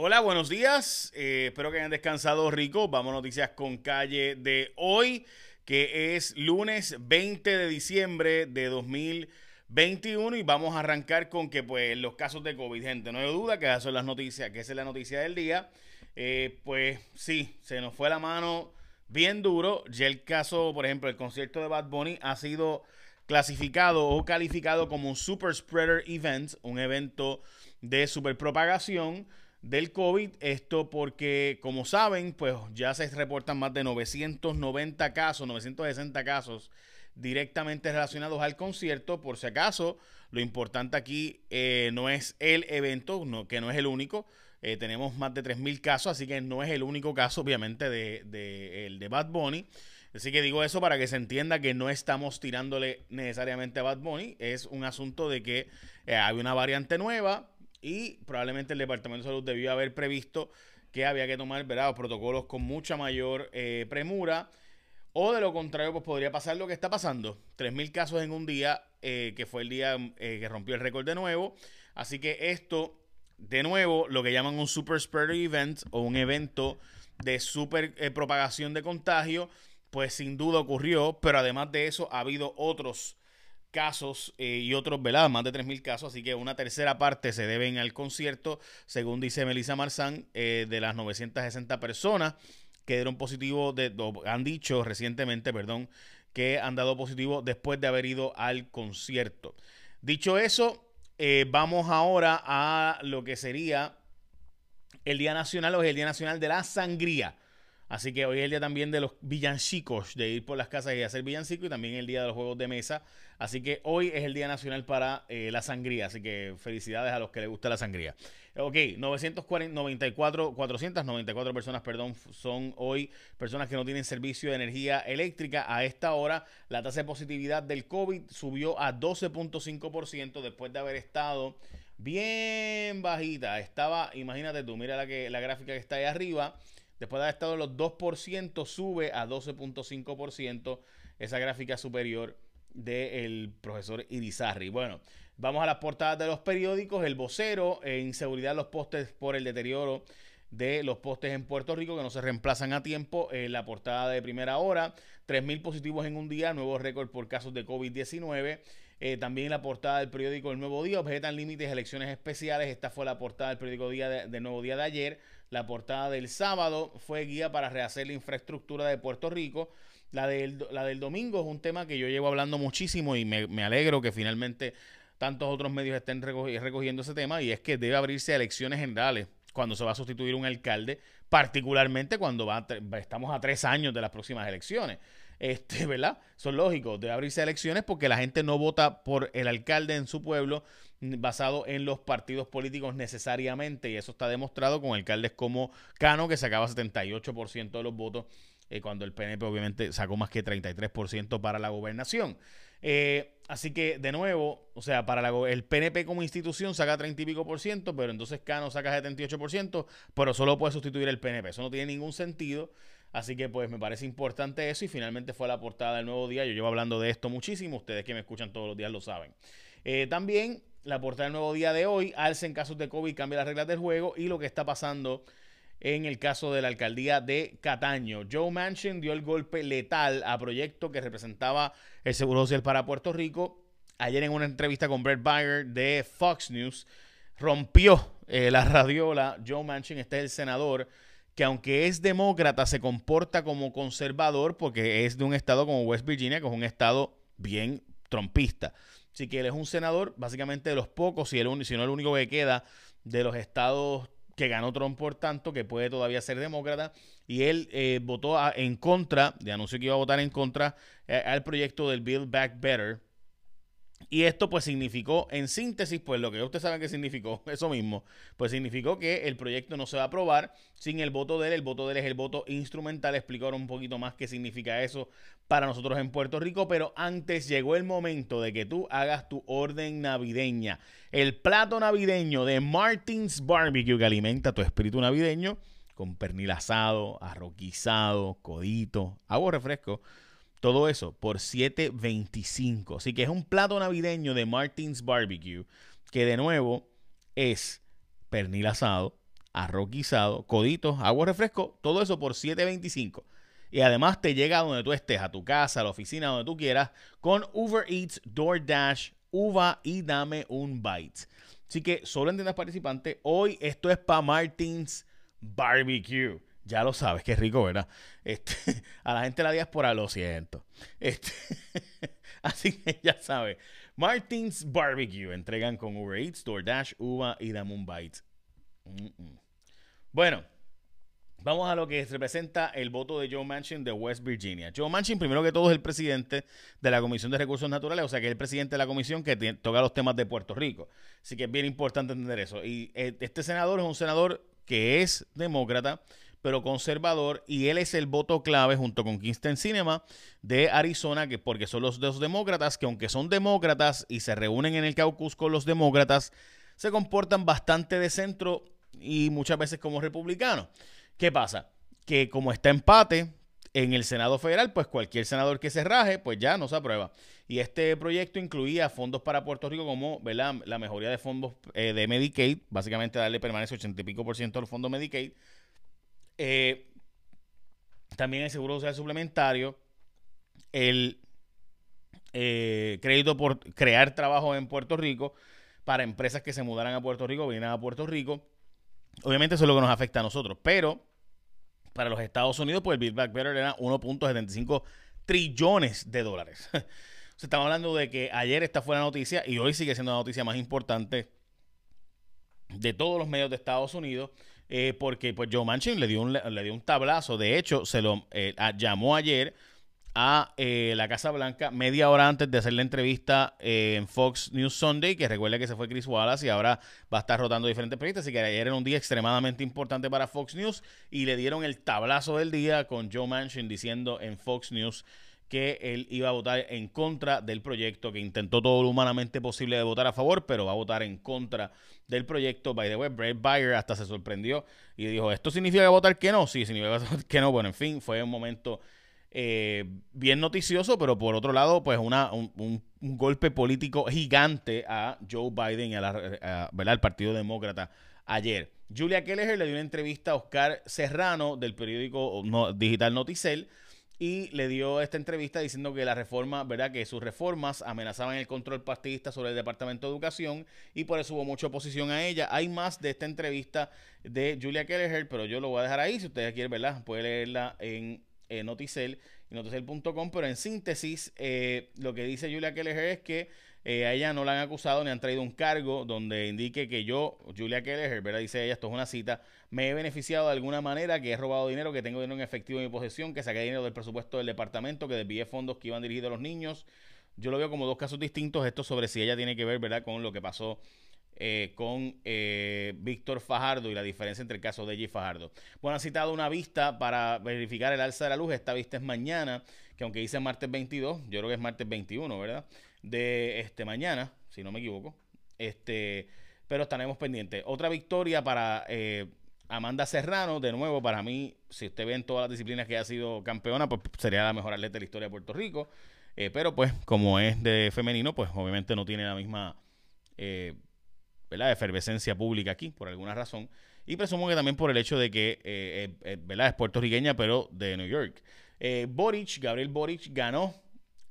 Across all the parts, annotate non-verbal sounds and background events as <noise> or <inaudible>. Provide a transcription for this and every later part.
Hola, buenos días. Eh, espero que hayan descansado rico. Vamos a noticias con calle de hoy, que es lunes 20 de diciembre de 2021 y vamos a arrancar con que pues los casos de COVID, gente, no hay duda que esas son las noticias, que esa es la noticia del día. Eh, pues sí, se nos fue la mano bien duro. Ya el caso, por ejemplo, el concierto de Bad Bunny ha sido clasificado o calificado como un super spreader event, un evento de superpropagación del COVID. Esto porque, como saben, pues ya se reportan más de 990 casos, 960 casos directamente relacionados al concierto. Por si acaso, lo importante aquí eh, no es el evento, no, que no es el único. Eh, tenemos más de 3.000 casos, así que no es el único caso, obviamente, de, el de Bad Bunny. Así que digo eso para que se entienda que no estamos tirándole necesariamente a Bad Bunny. Es un asunto de que eh, hay una variante nueva, y probablemente el Departamento de Salud debió haber previsto que había que tomar ¿verdad? protocolos con mucha mayor eh, premura. O de lo contrario, pues podría pasar lo que está pasando. 3.000 casos en un día, eh, que fue el día eh, que rompió el récord de nuevo. Así que esto, de nuevo, lo que llaman un super spreader event o un evento de super propagación de contagio, pues sin duda ocurrió. Pero además de eso, ha habido otros casos eh, y otros, ¿verdad? Más de 3.000 casos, así que una tercera parte se deben al concierto, según dice Melissa Marzán, eh, de las 960 personas que dieron positivo, de, han dicho recientemente, perdón, que han dado positivo después de haber ido al concierto. Dicho eso, eh, vamos ahora a lo que sería el Día Nacional o el Día Nacional de la Sangría. Así que hoy es el día también de los villancicos, de ir por las casas y hacer villancicos, y también el día de los juegos de mesa. Así que hoy es el día nacional para eh, la sangría. Así que felicidades a los que les gusta la sangría. Ok, 994, 494 personas, perdón, son hoy personas que no tienen servicio de energía eléctrica. A esta hora, la tasa de positividad del COVID subió a 12.5% después de haber estado bien bajita. Estaba, imagínate tú, mira la, que, la gráfica que está ahí arriba Después de haber estado en los 2%, sube a 12.5% esa gráfica superior del profesor Irizarry. Bueno, vamos a las portadas de los periódicos. El vocero, en inseguridad los postes por el deterioro de los postes en Puerto Rico que no se reemplazan a tiempo. En la portada de primera hora, 3.000 positivos en un día, nuevo récord por casos de COVID-19. Eh, también la portada del periódico El Nuevo Día, objetan límites, elecciones especiales. Esta fue la portada del periódico Día de, Nuevo Día de ayer. La portada del sábado fue guía para rehacer la infraestructura de Puerto Rico. La del, la del domingo es un tema que yo llevo hablando muchísimo y me, me alegro que finalmente tantos otros medios estén recogiendo ese tema y es que debe abrirse elecciones generales cuando se va a sustituir un alcalde, particularmente cuando va estamos a tres años de las próximas elecciones este, <laughs> ¿verdad? Son lógicos, de abrirse elecciones porque la gente no vota por el alcalde en su pueblo basado en los partidos políticos necesariamente y eso está demostrado con alcaldes como Cano que sacaba 78% de los votos eh, cuando el PNP obviamente sacó más que 33% para la gobernación. Eh, así que, de nuevo, o sea, para el PNP como institución saca 30 y pico por ciento, pero entonces Cano saca 78%, pero solo puede sustituir el PNP. Eso no tiene ningún sentido. Así que pues me parece importante eso y finalmente fue la portada del nuevo día. Yo llevo hablando de esto muchísimo, ustedes que me escuchan todos los días lo saben. Eh, también la portada del nuevo día de hoy, alza en casos de COVID, cambia las reglas del juego y lo que está pasando en el caso de la alcaldía de Cataño. Joe Manchin dio el golpe letal a proyecto que representaba el Seguro Social para Puerto Rico. Ayer en una entrevista con Brett Bayer de Fox News, rompió eh, la <laughs> radiola. Joe Manchin, este es el senador que aunque es demócrata, se comporta como conservador porque es de un estado como West Virginia, que es un estado bien trompista. Así que él es un senador, básicamente de los pocos, si, el, si no el único que queda de los estados que ganó Trump por tanto, que puede todavía ser demócrata, y él eh, votó en contra, de anunció que iba a votar en contra eh, al proyecto del Build Back Better, y esto pues significó, en síntesis, pues lo que ustedes saben que significó, <laughs> eso mismo, pues significó que el proyecto no se va a aprobar sin el voto de él. El voto de él es el voto instrumental. Explicar un poquito más qué significa eso para nosotros en Puerto Rico. Pero antes llegó el momento de que tú hagas tu orden navideña. El plato navideño de Martins Barbecue que alimenta tu espíritu navideño con pernil asado, arroquizado, codito, agua refresco todo eso por 7.25. Así que es un plato navideño de Martins Barbecue que de nuevo es pernil asado, arroz guisado, coditos, agua refresco, todo eso por 7.25. Y además te llega a donde tú estés, a tu casa, a la oficina, donde tú quieras, con Uber Eats, DoorDash, Uva y dame un bite. Así que solo en tiendas participantes, hoy esto es para Martins Barbecue. Ya lo sabes, qué rico, ¿verdad? Este, <laughs> a la gente de la diáspora lo siento. Este, <laughs> así que ya sabes. Martins Barbecue. Entregan con Uber Eats, DoorDash, Uva y Dame un Bite. Bueno, vamos a lo que representa el voto de Joe Manchin de West Virginia. Joe Manchin, primero que todo, es el presidente de la Comisión de Recursos Naturales, o sea que es el presidente de la comisión que toca los temas de Puerto Rico. Así que es bien importante entender eso. Y eh, este senador es un senador que es demócrata, pero conservador, y él es el voto clave junto con Kingston Cinema de Arizona, que porque son los dos demócratas que aunque son demócratas y se reúnen en el caucus con los demócratas, se comportan bastante de centro y muchas veces como republicanos. ¿Qué pasa? Que como está empate en el Senado Federal, pues cualquier senador que se raje, pues ya no se aprueba. Y este proyecto incluía fondos para Puerto Rico como ¿verdad? la mejoría de fondos eh, de Medicaid, básicamente darle permanece 80 y pico por ciento al fondo Medicaid. Eh, también el seguro social suplementario, el eh, crédito por crear trabajo en Puerto Rico para empresas que se mudaran a Puerto Rico, vinieran a Puerto Rico. Obviamente eso es lo que nos afecta a nosotros, pero para los Estados Unidos, pues el Build Back Better era 1.75 trillones de dólares. <laughs> Se estamos hablando de que ayer esta fue la noticia y hoy sigue siendo la noticia más importante de todos los medios de Estados Unidos, eh, porque pues Joe Manchin le dio un, le dio un tablazo. De hecho, se lo eh, llamó ayer a eh, la Casa Blanca media hora antes de hacer la entrevista en Fox News Sunday, que recuerda que se fue Chris Wallace y ahora va a estar rotando diferentes periodistas, así que ayer era un día extremadamente importante para Fox News y le dieron el tablazo del día con Joe Manchin diciendo en Fox News que él iba a votar en contra del proyecto, que intentó todo lo humanamente posible de votar a favor, pero va a votar en contra del proyecto. By the way, Brett Bayer hasta se sorprendió y dijo, ¿esto significa votar que no? Sí, significa que no. Bueno, en fin, fue un momento eh, bien noticioso, pero por otro lado, pues una, un, golpe político gigante a Joe Biden y a la, al Partido Demócrata ayer. Julia Kelleher le dio una entrevista a Oscar Serrano del periódico digital Noticel y le dio esta entrevista diciendo que la reforma, ¿verdad? Que sus reformas amenazaban el control partidista sobre el Departamento de Educación y por eso hubo mucha oposición a ella. Hay más de esta entrevista de Julia Kelleher, pero yo lo voy a dejar ahí. Si ustedes quieren verla, puede leerla en eh, Noticel y noticel.com, pero en síntesis, eh, lo que dice Julia Kelleher es que eh, a ella no la han acusado ni han traído un cargo donde indique que yo, Julia Kelleher, ¿verdad? Dice ella, esto es una cita, me he beneficiado de alguna manera, que he robado dinero, que tengo dinero en efectivo en mi posesión, que saqué dinero del presupuesto del departamento, que desvié fondos que iban dirigidos a los niños. Yo lo veo como dos casos distintos, esto sobre si ella tiene que ver, ¿verdad?, con lo que pasó eh, con eh, Víctor Fajardo y la diferencia entre el caso de ella y Fajardo. Bueno, han citado una vista para verificar el alza de la luz. Esta vista es mañana, que aunque dice martes 22, yo creo que es martes 21, ¿verdad? De este mañana, si no me equivoco. Este, pero estaremos pendientes. Otra victoria para eh, Amanda Serrano, de nuevo, para mí, si usted ve en todas las disciplinas que ha sido campeona, pues sería la mejor atleta de la historia de Puerto Rico. pero pues, como es de femenino, pues obviamente no tiene la misma ¿verdad? efervescencia pública aquí, por alguna razón. Y presumo que también por el hecho de que eh, eh, eh, ¿verdad? es puertorriqueña, pero de New York. Boric, Gabriel Boric, ganó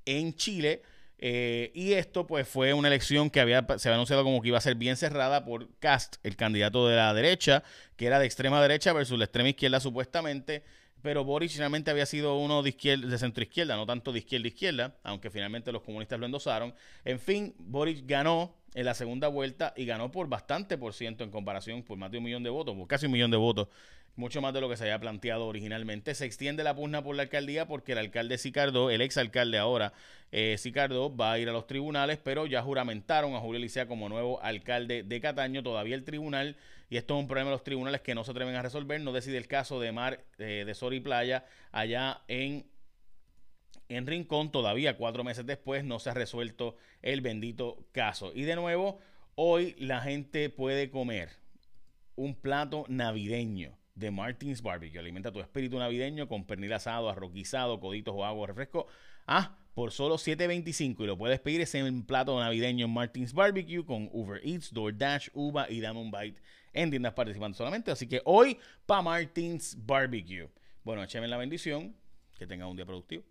en Chile. Y esto pues fue una elección que había, se había anunciado como que iba a ser bien cerrada por Cast, el candidato de la derecha, que era de extrema derecha versus la extrema izquierda supuestamente. Pero Boric finalmente había sido uno de, izquierda, de centro izquierda, no tanto de izquierda izquierda, aunque finalmente los comunistas lo endosaron. En fin, Boric ganó en la segunda vuelta y ganó por bastante por ciento en comparación, por más de un millón de votos, por casi un millón de votos, mucho más de lo que se había planteado originalmente. Se extiende la pugna por la alcaldía porque el alcalde Sicardo, el exalcalde ahora, eh, Sicardo, va a ir a los tribunales, pero ya juramentaron a Julio Licea como nuevo alcalde de Cataño. Todavía el tribunal, y esto es un problema de los tribunales que no se atreven a resolver, no decide el caso de Mar de Sori Playa allá en en Rincón, todavía cuatro meses después, no se ha resuelto el bendito caso. Y de nuevo, hoy la gente puede comer un plato navideño de Martins Barbecue. Alimenta tu espíritu navideño con pernil asado, arroz guisado, coditos o agua, refresco. Ah, por solo $7.25 y lo puedes pedir ese plato navideño en Martins Barbecue con Uber Eats, DoorDash, Uva y Diamond Bite en tiendas participantes solamente. Así que hoy para Martins Barbecue. Bueno, écheme la bendición. Que tenga un día productivo.